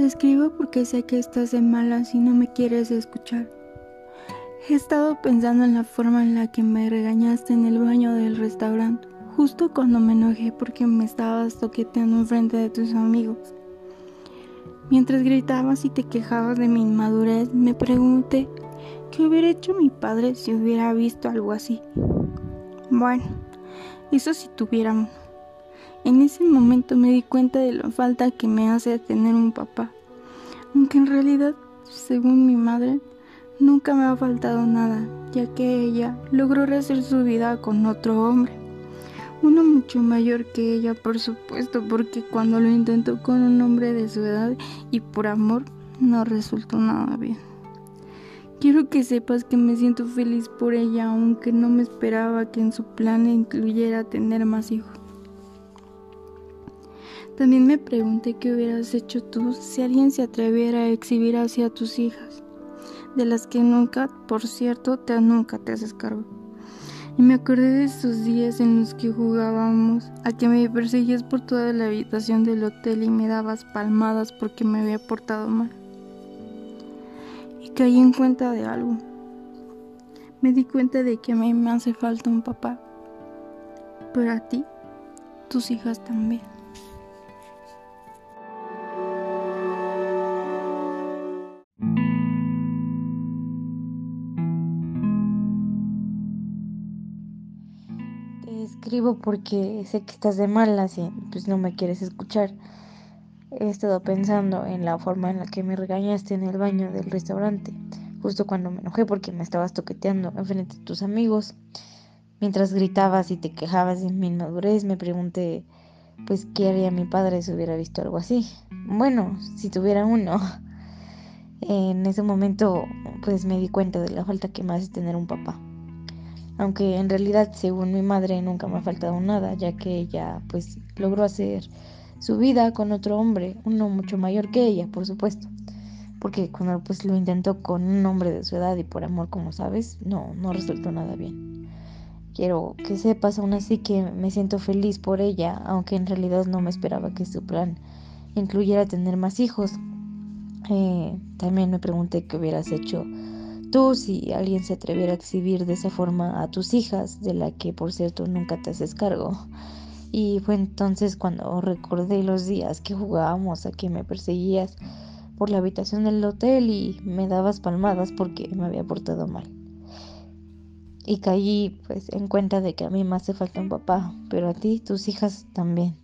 Te escribo porque sé que estás de malas y no me quieres escuchar. He estado pensando en la forma en la que me regañaste en el baño del restaurante, justo cuando me enojé porque me estabas toqueteando enfrente de tus amigos. Mientras gritabas y te quejabas de mi inmadurez, me pregunté qué hubiera hecho mi padre si hubiera visto algo así. Bueno, eso si tuviéramos. En ese momento me di cuenta de la falta que me hace tener un papá, aunque en realidad, según mi madre, nunca me ha faltado nada, ya que ella logró rehacer su vida con otro hombre. Uno mucho mayor que ella, por supuesto, porque cuando lo intentó con un hombre de su edad y por amor, no resultó nada bien. Quiero que sepas que me siento feliz por ella, aunque no me esperaba que en su plan incluyera tener más hijos. También me pregunté qué hubieras hecho tú si alguien se atreviera a exhibir hacia tus hijas, de las que nunca, por cierto, te nunca te haces cargo. Y me acordé de esos días en los que jugábamos, a que me perseguías por toda la habitación del hotel y me dabas palmadas porque me había portado mal. Y caí en cuenta de algo. Me di cuenta de que a mí me hace falta un papá, pero a ti, tus hijas también. Escribo porque sé que estás de malas y pues no me quieres escuchar. He estado pensando en la forma en la que me regañaste en el baño del restaurante, justo cuando me enojé porque me estabas toqueteando enfrente de tus amigos. Mientras gritabas y te quejabas de mi inmadurez, me pregunté, pues, ¿qué haría mi padre si hubiera visto algo así? Bueno, si tuviera uno. En ese momento, pues me di cuenta de la falta que me hace tener un papá aunque en realidad según mi madre nunca me ha faltado nada, ya que ella pues logró hacer su vida con otro hombre, uno mucho mayor que ella, por supuesto, porque cuando pues lo intentó con un hombre de su edad y por amor, como sabes, no, no resultó nada bien. Quiero que sepas aún así que me siento feliz por ella, aunque en realidad no me esperaba que su plan incluyera tener más hijos. Eh, también me pregunté qué hubieras hecho tú si alguien se atreviera a exhibir de esa forma a tus hijas, de la que por cierto nunca te haces cargo. Y fue entonces cuando recordé los días que jugábamos a que me perseguías por la habitación del hotel y me dabas palmadas porque me había portado mal. Y caí pues en cuenta de que a mí me hace falta un papá, pero a ti, tus hijas también.